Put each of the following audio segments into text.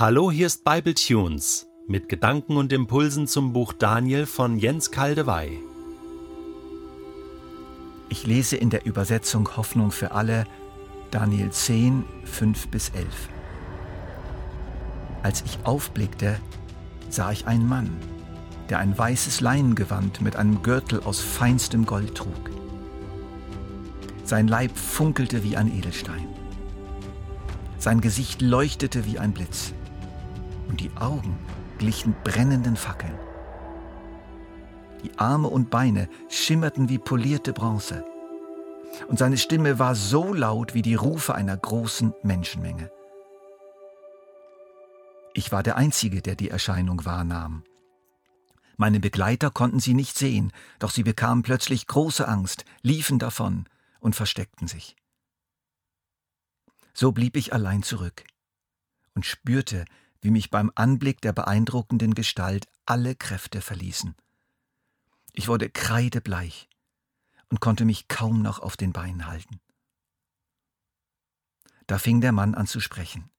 Hallo, hier ist Bible Tunes mit Gedanken und Impulsen zum Buch Daniel von Jens Kaldewey. Ich lese in der Übersetzung Hoffnung für alle Daniel 10, 5 bis 11. Als ich aufblickte, sah ich einen Mann, der ein weißes Leinengewand mit einem Gürtel aus feinstem Gold trug. Sein Leib funkelte wie ein Edelstein. Sein Gesicht leuchtete wie ein Blitz und die Augen glichen brennenden Fackeln. Die Arme und Beine schimmerten wie polierte Bronze. Und seine Stimme war so laut wie die Rufe einer großen Menschenmenge. Ich war der Einzige, der die Erscheinung wahrnahm. Meine Begleiter konnten sie nicht sehen, doch sie bekamen plötzlich große Angst, liefen davon und versteckten sich. So blieb ich allein zurück und spürte, wie mich beim Anblick der beeindruckenden Gestalt alle Kräfte verließen. Ich wurde kreidebleich und konnte mich kaum noch auf den Beinen halten. Da fing der Mann an zu sprechen,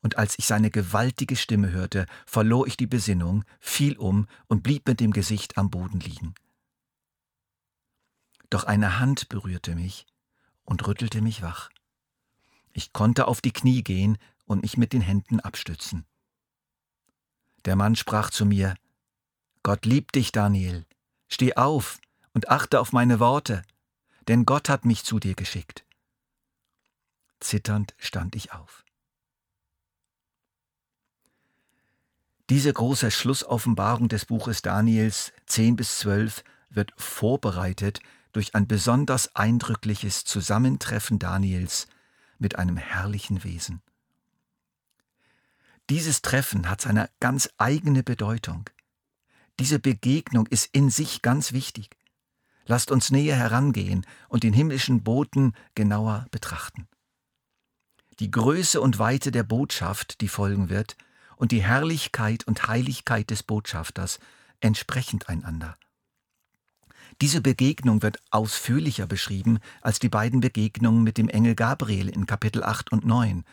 und als ich seine gewaltige Stimme hörte, verlor ich die Besinnung, fiel um und blieb mit dem Gesicht am Boden liegen. Doch eine Hand berührte mich und rüttelte mich wach. Ich konnte auf die Knie gehen und mich mit den Händen abstützen. Der Mann sprach zu mir, Gott liebt dich, Daniel. Steh auf und achte auf meine Worte, denn Gott hat mich zu dir geschickt. Zitternd stand ich auf. Diese große Schlussoffenbarung des Buches Daniels 10 bis 12 wird vorbereitet durch ein besonders eindrückliches Zusammentreffen Daniels mit einem herrlichen Wesen. Dieses Treffen hat seine ganz eigene Bedeutung. Diese Begegnung ist in sich ganz wichtig. Lasst uns näher herangehen und den himmlischen Boten genauer betrachten. Die Größe und Weite der Botschaft, die folgen wird, und die Herrlichkeit und Heiligkeit des Botschafters entsprechend einander. Diese Begegnung wird ausführlicher beschrieben als die beiden Begegnungen mit dem Engel Gabriel in Kapitel 8 und 9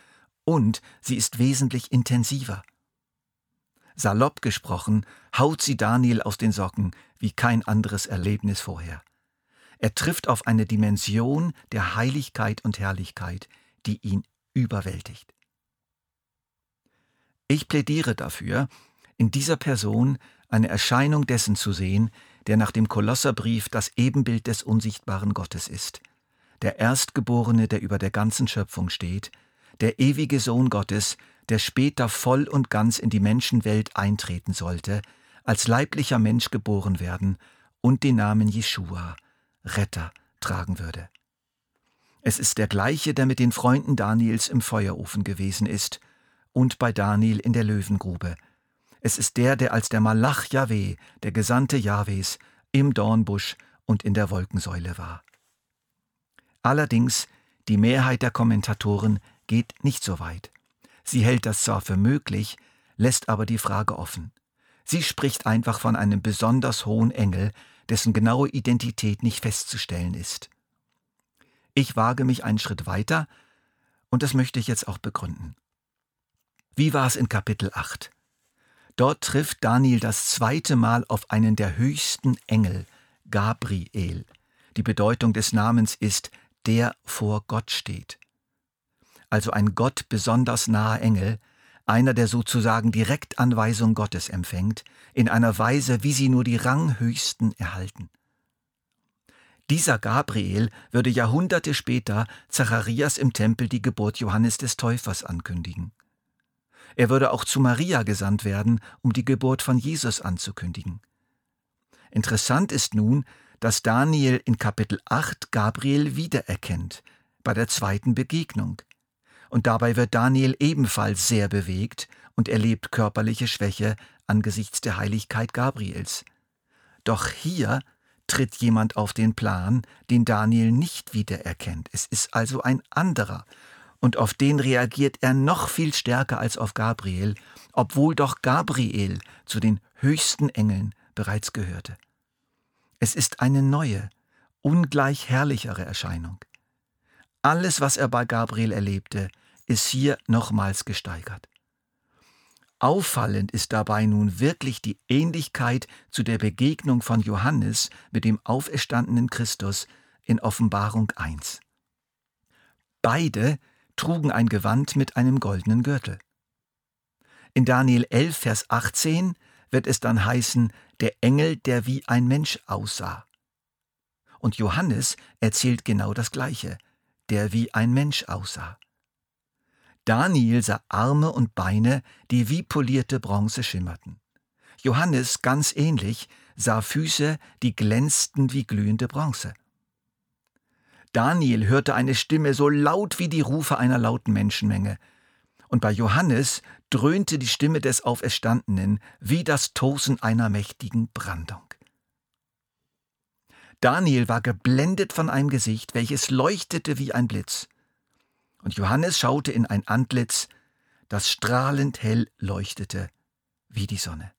und sie ist wesentlich intensiver. Salopp gesprochen, haut sie Daniel aus den Socken wie kein anderes Erlebnis vorher. Er trifft auf eine Dimension der Heiligkeit und Herrlichkeit, die ihn überwältigt. Ich plädiere dafür, in dieser Person eine Erscheinung dessen zu sehen, der nach dem Kolosserbrief das Ebenbild des unsichtbaren Gottes ist, der Erstgeborene, der über der ganzen Schöpfung steht, der ewige Sohn Gottes, der später voll und ganz in die Menschenwelt eintreten sollte, als leiblicher Mensch geboren werden und den Namen Jeschua, Retter, tragen würde. Es ist der gleiche, der mit den Freunden Daniels im Feuerofen gewesen ist und bei Daniel in der Löwengrube. Es ist der, der als der Malach Jahweh, der Gesandte Jahwes, im Dornbusch und in der Wolkensäule war. Allerdings, die Mehrheit der Kommentatoren geht nicht so weit. Sie hält das zwar für möglich, lässt aber die Frage offen. Sie spricht einfach von einem besonders hohen Engel, dessen genaue Identität nicht festzustellen ist. Ich wage mich einen Schritt weiter, und das möchte ich jetzt auch begründen. Wie war es in Kapitel 8? Dort trifft Daniel das zweite Mal auf einen der höchsten Engel, Gabriel. Die Bedeutung des Namens ist der vor Gott steht also ein Gott besonders naher Engel, einer, der sozusagen Direktanweisung Gottes empfängt, in einer Weise, wie sie nur die Ranghöchsten erhalten. Dieser Gabriel würde Jahrhunderte später Zacharias im Tempel die Geburt Johannes des Täufers ankündigen. Er würde auch zu Maria gesandt werden, um die Geburt von Jesus anzukündigen. Interessant ist nun, dass Daniel in Kapitel 8 Gabriel wiedererkennt, bei der zweiten Begegnung und dabei wird Daniel ebenfalls sehr bewegt und erlebt körperliche Schwäche angesichts der Heiligkeit Gabriels. Doch hier tritt jemand auf den Plan, den Daniel nicht wiedererkennt. Es ist also ein anderer, und auf den reagiert er noch viel stärker als auf Gabriel, obwohl doch Gabriel zu den höchsten Engeln bereits gehörte. Es ist eine neue, ungleich herrlichere Erscheinung. Alles, was er bei Gabriel erlebte, ist hier nochmals gesteigert. Auffallend ist dabei nun wirklich die Ähnlichkeit zu der Begegnung von Johannes mit dem auferstandenen Christus in Offenbarung 1. Beide trugen ein Gewand mit einem goldenen Gürtel. In Daniel 11, Vers 18 wird es dann heißen, der Engel, der wie ein Mensch aussah. Und Johannes erzählt genau das Gleiche, der wie ein Mensch aussah. Daniel sah Arme und Beine, die wie polierte Bronze schimmerten. Johannes, ganz ähnlich, sah Füße, die glänzten wie glühende Bronze. Daniel hörte eine Stimme so laut wie die Rufe einer lauten Menschenmenge. Und bei Johannes dröhnte die Stimme des Auferstandenen wie das Tosen einer mächtigen Brandung. Daniel war geblendet von einem Gesicht, welches leuchtete wie ein Blitz. Und Johannes schaute in ein Antlitz, das strahlend hell leuchtete wie die Sonne.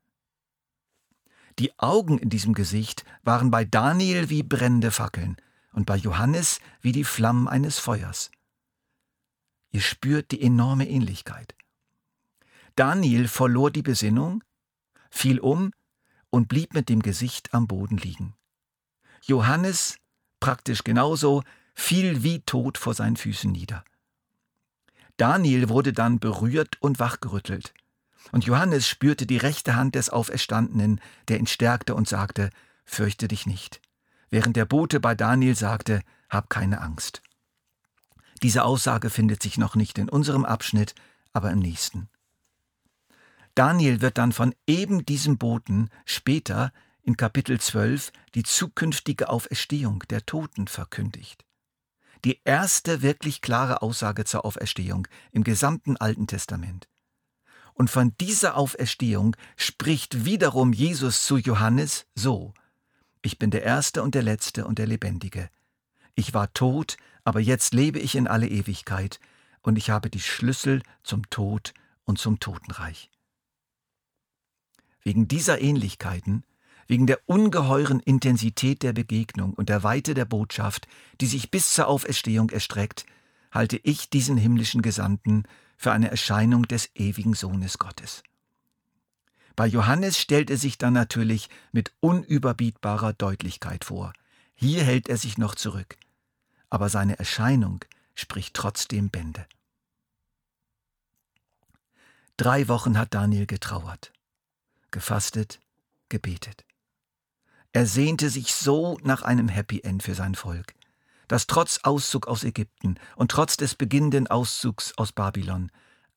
Die Augen in diesem Gesicht waren bei Daniel wie brennende Fackeln und bei Johannes wie die Flammen eines Feuers. Ihr spürt die enorme Ähnlichkeit. Daniel verlor die Besinnung, fiel um und blieb mit dem Gesicht am Boden liegen. Johannes, praktisch genauso, fiel wie tot vor seinen Füßen nieder. Daniel wurde dann berührt und wachgerüttelt. Und Johannes spürte die rechte Hand des Auferstandenen, der ihn stärkte und sagte, Fürchte dich nicht. Während der Bote bei Daniel sagte, Hab keine Angst. Diese Aussage findet sich noch nicht in unserem Abschnitt, aber im nächsten. Daniel wird dann von eben diesem Boten später in Kapitel 12 die zukünftige Auferstehung der Toten verkündigt die erste wirklich klare Aussage zur Auferstehung im gesamten Alten Testament. Und von dieser Auferstehung spricht wiederum Jesus zu Johannes so, ich bin der Erste und der Letzte und der Lebendige. Ich war tot, aber jetzt lebe ich in alle Ewigkeit, und ich habe die Schlüssel zum Tod und zum Totenreich. Wegen dieser Ähnlichkeiten wegen der ungeheuren Intensität der Begegnung und der Weite der Botschaft, die sich bis zur Auferstehung erstreckt, halte ich diesen himmlischen Gesandten für eine Erscheinung des ewigen Sohnes Gottes. Bei Johannes stellt er sich dann natürlich mit unüberbietbarer Deutlichkeit vor. Hier hält er sich noch zurück, aber seine Erscheinung spricht trotzdem Bände. Drei Wochen hat Daniel getrauert, gefastet, gebetet. Er sehnte sich so nach einem Happy End für sein Volk, das trotz Auszug aus Ägypten und trotz des beginnenden Auszugs aus Babylon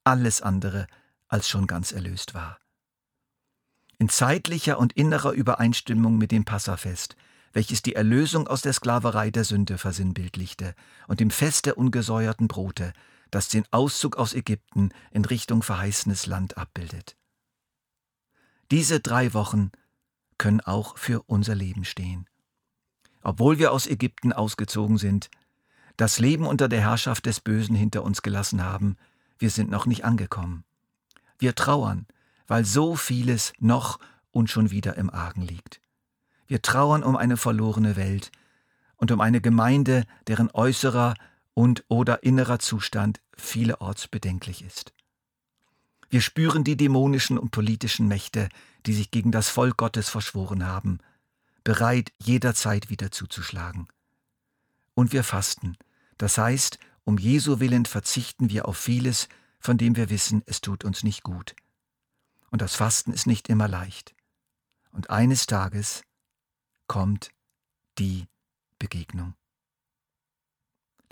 alles andere als schon ganz erlöst war. In zeitlicher und innerer Übereinstimmung mit dem Passafest, welches die Erlösung aus der Sklaverei der Sünde versinnbildlichte, und dem Fest der ungesäuerten Brote, das den Auszug aus Ägypten in Richtung verheißenes Land abbildet. Diese drei Wochen können auch für unser Leben stehen. Obwohl wir aus Ägypten ausgezogen sind, das Leben unter der Herrschaft des Bösen hinter uns gelassen haben, wir sind noch nicht angekommen. Wir trauern, weil so vieles noch und schon wieder im Argen liegt. Wir trauern um eine verlorene Welt und um eine Gemeinde, deren äußerer und oder innerer Zustand vielerorts bedenklich ist. Wir spüren die dämonischen und politischen Mächte, die sich gegen das Volk Gottes verschworen haben, bereit jederzeit wieder zuzuschlagen. Und wir fasten, das heißt, um Jesu willen verzichten wir auf vieles, von dem wir wissen, es tut uns nicht gut. Und das Fasten ist nicht immer leicht. Und eines Tages kommt die Begegnung.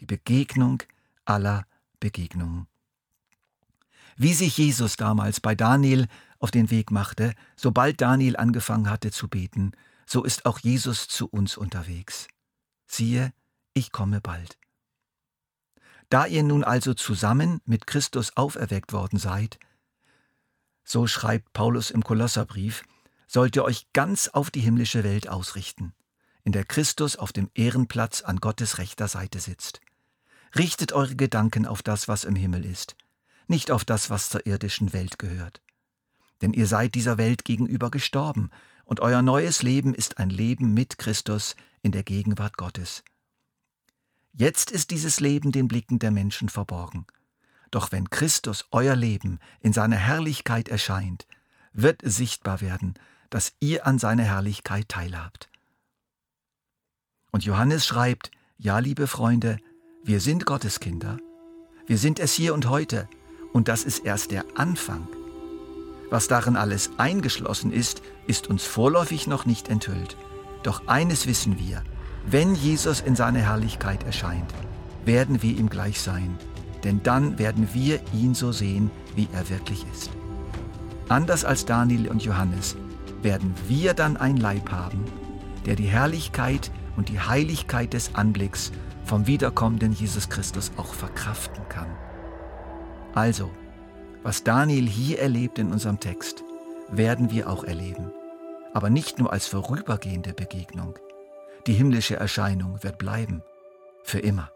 Die Begegnung aller Begegnungen. Wie sich Jesus damals bei Daniel auf den Weg machte, sobald Daniel angefangen hatte zu beten, so ist auch Jesus zu uns unterwegs. Siehe, ich komme bald. Da ihr nun also zusammen mit Christus auferweckt worden seid, so schreibt Paulus im Kolosserbrief, sollt ihr euch ganz auf die himmlische Welt ausrichten, in der Christus auf dem Ehrenplatz an Gottes rechter Seite sitzt. Richtet eure Gedanken auf das, was im Himmel ist, nicht auf das, was zur irdischen Welt gehört. Denn ihr seid dieser Welt gegenüber gestorben, und euer neues Leben ist ein Leben mit Christus in der Gegenwart Gottes. Jetzt ist dieses Leben den Blicken der Menschen verborgen. Doch wenn Christus euer Leben in seiner Herrlichkeit erscheint, wird sichtbar werden, dass ihr an seiner Herrlichkeit teilhabt. Und Johannes schreibt, ja, liebe Freunde, wir sind Gottes Kinder. Wir sind es hier und heute. Und das ist erst der Anfang. Was darin alles eingeschlossen ist, ist uns vorläufig noch nicht enthüllt. Doch eines wissen wir, wenn Jesus in seiner Herrlichkeit erscheint, werden wir ihm gleich sein, denn dann werden wir ihn so sehen, wie er wirklich ist. Anders als Daniel und Johannes werden wir dann ein Leib haben, der die Herrlichkeit und die Heiligkeit des Anblicks vom wiederkommenden Jesus Christus auch verkraften kann. Also, was Daniel hier erlebt in unserem Text, werden wir auch erleben, aber nicht nur als vorübergehende Begegnung. Die himmlische Erscheinung wird bleiben, für immer.